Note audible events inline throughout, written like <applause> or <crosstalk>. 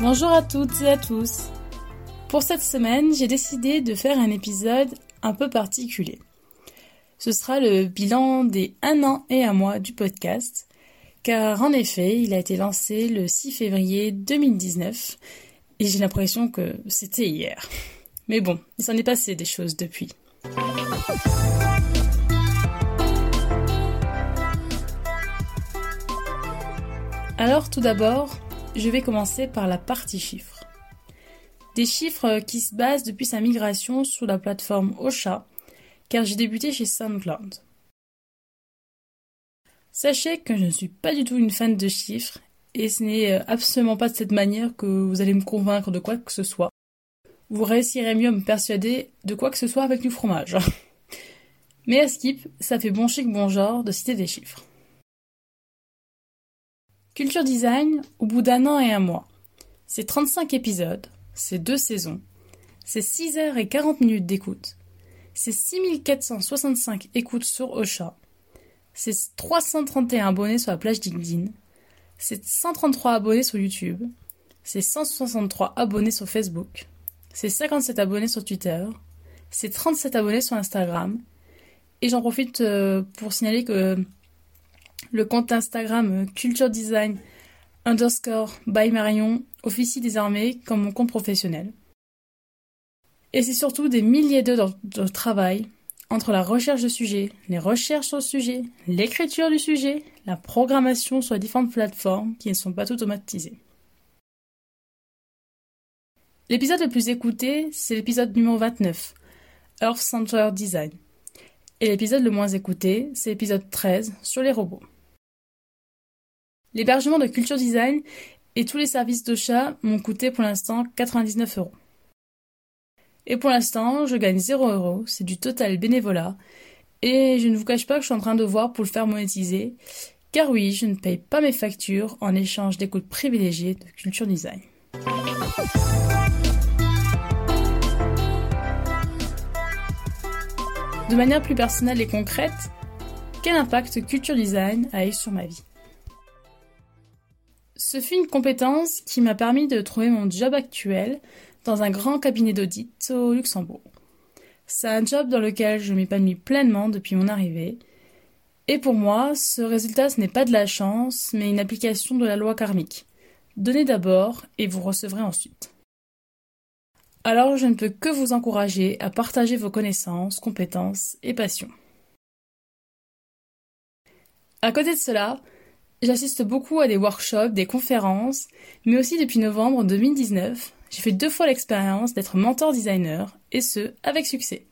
Bonjour à toutes et à tous. Pour cette semaine, j'ai décidé de faire un épisode un peu particulier. Ce sera le bilan des un an et un mois du podcast, car en effet, il a été lancé le 6 février 2019 et j'ai l'impression que c'était hier. Mais bon, il s'en est passé des choses depuis. Alors tout d'abord, je vais commencer par la partie chiffres. Des chiffres qui se basent depuis sa migration sur la plateforme Ocha, car j'ai débuté chez SoundCloud. Sachez que je ne suis pas du tout une fan de chiffres, et ce n'est absolument pas de cette manière que vous allez me convaincre de quoi que ce soit. Vous réussirez mieux à me persuader de quoi que ce soit avec du fromage. <laughs> Mais à Skip, ça fait bon chic bon genre de citer des chiffres. Culture Design, au bout d'un an et un mois. C'est 35 épisodes, c'est deux saisons, c'est 6 heures et 40 minutes d'écoute, c'est 6465 écoutes sur Ocha, c'est 331 abonnés sur la plage LinkedIn, c'est 133 abonnés sur YouTube, c'est 163 abonnés sur Facebook, c'est 57 abonnés sur Twitter, c'est 37 abonnés sur Instagram, et j'en profite euh, pour signaler que le compte Instagram euh, Culture Design underscore by Marion officie désormais comme mon compte professionnel. Et c'est surtout des milliers d'heures de travail entre la recherche de sujets, les recherches sur le sujet, l'écriture du sujet, la programmation sur les différentes plateformes qui ne sont pas automatisées. L'épisode le plus écouté, c'est l'épisode numéro 29, Earth Center Design. Et l'épisode le moins écouté, c'est l'épisode 13 sur les robots. L'hébergement de Culture Design et tous les services d'Ocha m'ont coûté pour l'instant 99 euros. Et pour l'instant, je gagne 0 euros, c'est du total bénévolat, et je ne vous cache pas que je suis en train de voir pour le faire monétiser, car oui, je ne paye pas mes factures en échange d'écoute privilégiée de Culture Design. De manière plus personnelle et concrète, quel impact Culture Design a eu sur ma vie? Ce fut une compétence qui m'a permis de trouver mon job actuel dans un grand cabinet d'audit au Luxembourg. C'est un job dans lequel je m'épanouis pleinement depuis mon arrivée. Et pour moi, ce résultat, ce n'est pas de la chance, mais une application de la loi karmique. Donnez d'abord et vous recevrez ensuite. Alors je ne peux que vous encourager à partager vos connaissances, compétences et passions. À côté de cela, J'assiste beaucoup à des workshops, des conférences, mais aussi depuis novembre 2019, j'ai fait deux fois l'expérience d'être mentor designer, et ce, avec succès.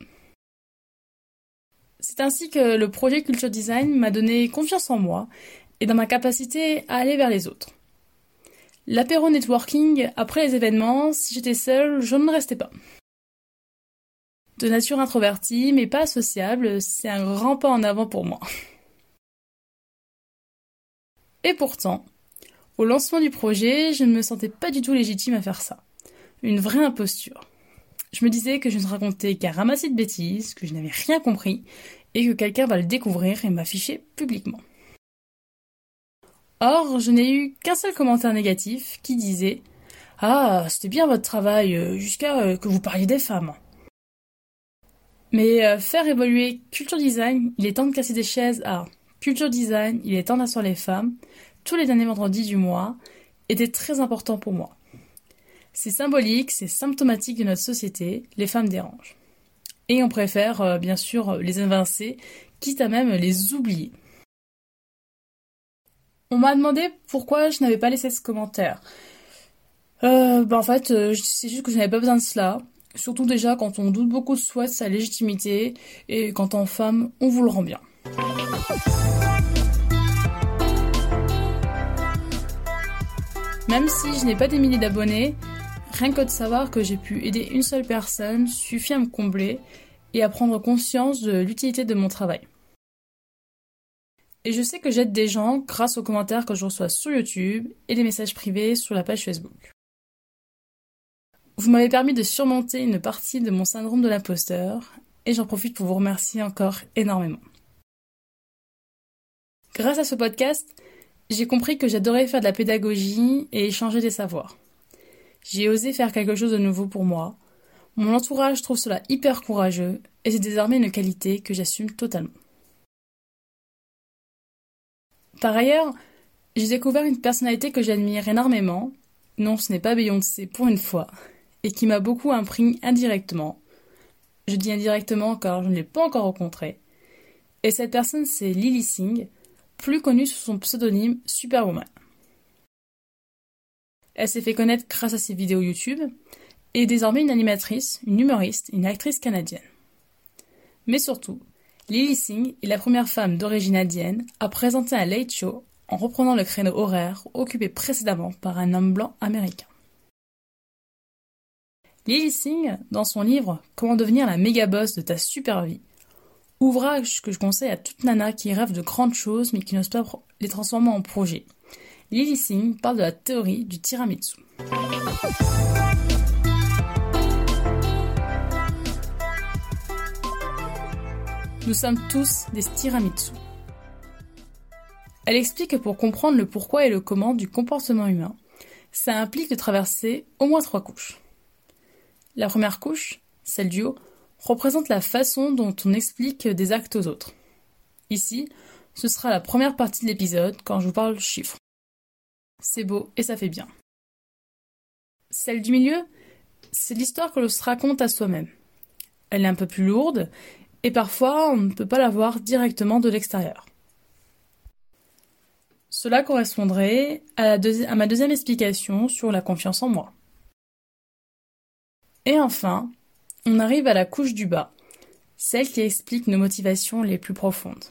C'est ainsi que le projet Culture Design m'a donné confiance en moi et dans ma capacité à aller vers les autres. L'apéro networking, après les événements, si j'étais seule, je ne restais pas. De nature introvertie, mais pas sociable, c'est un grand pas en avant pour moi. Et pourtant, au lancement du projet, je ne me sentais pas du tout légitime à faire ça. Une vraie imposture. Je me disais que je ne racontais qu'un ramassis de bêtises, que je n'avais rien compris, et que quelqu'un va le découvrir et m'afficher publiquement. Or, je n'ai eu qu'un seul commentaire négatif qui disait Ah, c'était bien votre travail, euh, jusqu'à euh, que vous parliez des femmes. Mais euh, faire évoluer culture design, il est temps de casser des chaises à Culture Design, il est temps d'asseoir les femmes, tous les derniers vendredis du mois, était très important pour moi. C'est symbolique, c'est symptomatique de notre société, les femmes dérangent. Et on préfère euh, bien sûr les évincer, quitte à même les oublier. On m'a demandé pourquoi je n'avais pas laissé ce commentaire. Euh, bah en fait, euh, c'est juste que je n'avais pas besoin de cela. Surtout déjà quand on doute beaucoup de soi, de sa légitimité, et quand en femme, on vous le rend bien. Même si je n'ai pas des milliers d'abonnés, rien que de savoir que j'ai pu aider une seule personne suffit à me combler et à prendre conscience de l'utilité de mon travail. Et je sais que j'aide des gens grâce aux commentaires que je reçois sur YouTube et des messages privés sur la page Facebook. Vous m'avez permis de surmonter une partie de mon syndrome de l'imposteur et j'en profite pour vous remercier encore énormément. Grâce à ce podcast, j'ai compris que j'adorais faire de la pédagogie et échanger des savoirs. J'ai osé faire quelque chose de nouveau pour moi. Mon entourage trouve cela hyper courageux et c'est désormais une qualité que j'assume totalement. Par ailleurs, j'ai découvert une personnalité que j'admire énormément. Non, ce n'est pas Beyoncé pour une fois, et qui m'a beaucoup impris indirectement. Je dis indirectement car je ne l'ai pas encore rencontrée. Et cette personne, c'est Lily Singh, plus connue sous son pseudonyme Superwoman. Elle s'est fait connaître grâce à ses vidéos YouTube et est désormais une animatrice, une humoriste, une actrice canadienne. Mais surtout, Lily Singh est la première femme d'origine indienne à présenter un late show en reprenant le créneau horaire occupé précédemment par un homme blanc américain. Lily Singh, dans son livre Comment devenir la méga boss de ta super vie, ouvrage que je conseille à toute nana qui rêve de grandes choses mais qui n'ose pas les transformer en projet. Lily Singh parle de la théorie du tiramisu. Nous sommes tous des tiramisu. Elle explique que pour comprendre le pourquoi et le comment du comportement humain, ça implique de traverser au moins trois couches. La première couche, celle du haut, représente la façon dont on explique des actes aux autres. Ici, ce sera la première partie de l'épisode quand je vous parle chiffres. C'est beau et ça fait bien. Celle du milieu, c'est l'histoire que l'on se raconte à soi-même. Elle est un peu plus lourde et parfois on ne peut pas la voir directement de l'extérieur. Cela correspondrait à, ma deuxième explication sur la confiance en moi. Et enfin, on arrive à la couche du bas, celle qui explique nos motivations les plus profondes.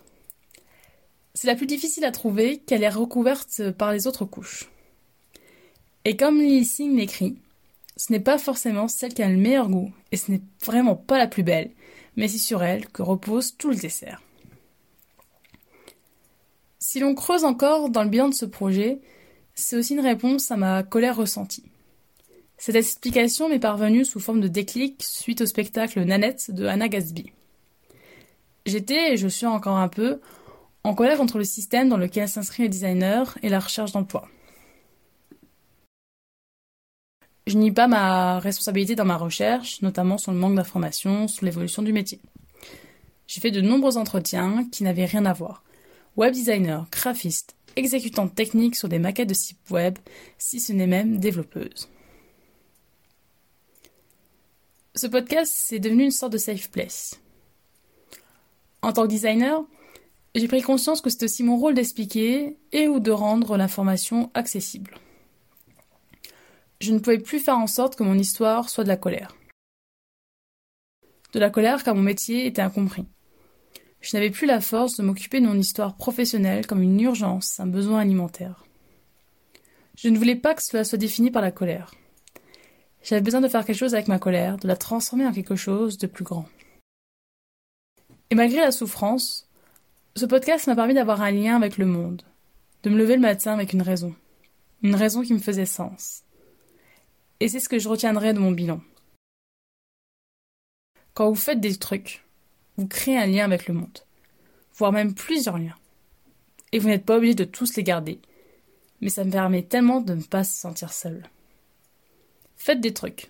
C'est la plus difficile à trouver qu'elle est recouverte par les autres couches. Et comme Lily Singh l'écrit, ce n'est pas forcément celle qui a le meilleur goût, et ce n'est vraiment pas la plus belle, mais c'est sur elle que repose tout le dessert. Si l'on creuse encore dans le bilan de ce projet, c'est aussi une réponse à ma colère ressentie. Cette explication m'est parvenue sous forme de déclic suite au spectacle Nanette de Anna Gatsby. J'étais, et je suis encore un peu, en colère contre le système dans lequel s'inscrit le designer et la recherche d'emploi. Je nie pas ma responsabilité dans ma recherche, notamment sur le manque d'informations sur l'évolution du métier. J'ai fait de nombreux entretiens qui n'avaient rien à voir. Web designer, graphiste, exécutante technique sur des maquettes de sites web, si ce n'est même développeuse. Ce podcast, c'est devenu une sorte de safe place. En tant que designer, j'ai pris conscience que c'est aussi mon rôle d'expliquer et ou de rendre l'information accessible je ne pouvais plus faire en sorte que mon histoire soit de la colère. De la colère car mon métier était incompris. Je n'avais plus la force de m'occuper de mon histoire professionnelle comme une urgence, un besoin alimentaire. Je ne voulais pas que cela soit défini par la colère. J'avais besoin de faire quelque chose avec ma colère, de la transformer en quelque chose de plus grand. Et malgré la souffrance, ce podcast m'a permis d'avoir un lien avec le monde, de me lever le matin avec une raison, une raison qui me faisait sens. Et c'est ce que je retiendrai de mon bilan. Quand vous faites des trucs, vous créez un lien avec le monde, voire même plusieurs liens. Et vous n'êtes pas obligé de tous les garder, mais ça me permet tellement de ne pas se sentir seul. Faites des trucs.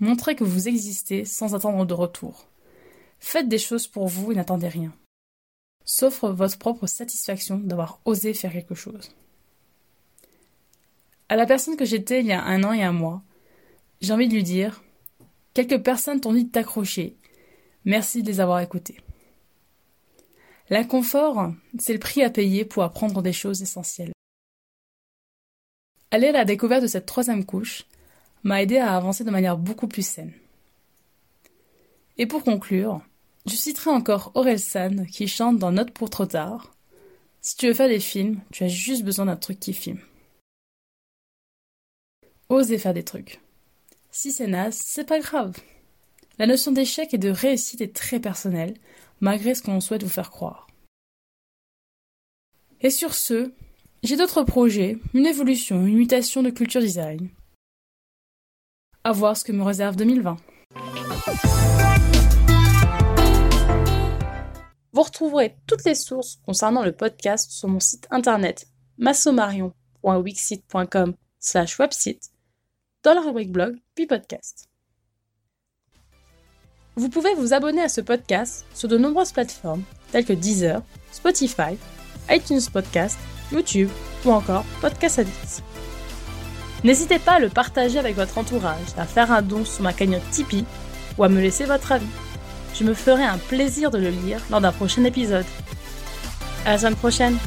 Montrez que vous existez sans attendre de retour. Faites des choses pour vous et n'attendez rien. Sauf votre propre satisfaction d'avoir osé faire quelque chose. À la personne que j'étais il y a un an et un mois, j'ai envie de lui dire Quelques personnes t'ont dit de t'accrocher. Merci de les avoir écoutées. L'inconfort, c'est le prix à payer pour apprendre des choses essentielles. Aller à la découverte de cette troisième couche m'a aidé à avancer de manière beaucoup plus saine. Et pour conclure, je citerai encore Aurel San qui chante dans Note pour trop tard. Si tu veux faire des films, tu as juste besoin d'un truc qui filme. Osez faire des trucs. Si c'est naze, c'est pas grave. La notion d'échec et de réussite est très personnelle, malgré ce qu'on souhaite vous faire croire. Et sur ce, j'ai d'autres projets, une évolution, une mutation de culture design. À voir ce que me réserve 2020. Vous retrouverez toutes les sources concernant le podcast sur mon site internet massomarion.wixit.com slash website dans la rubrique blog puis podcast. Vous pouvez vous abonner à ce podcast sur de nombreuses plateformes telles que Deezer, Spotify, iTunes Podcast, YouTube ou encore Podcast. N'hésitez pas à le partager avec votre entourage, à faire un don sur ma cagnotte Tipeee ou à me laisser votre avis. Je me ferai un plaisir de le lire lors d'un prochain épisode. À la semaine prochaine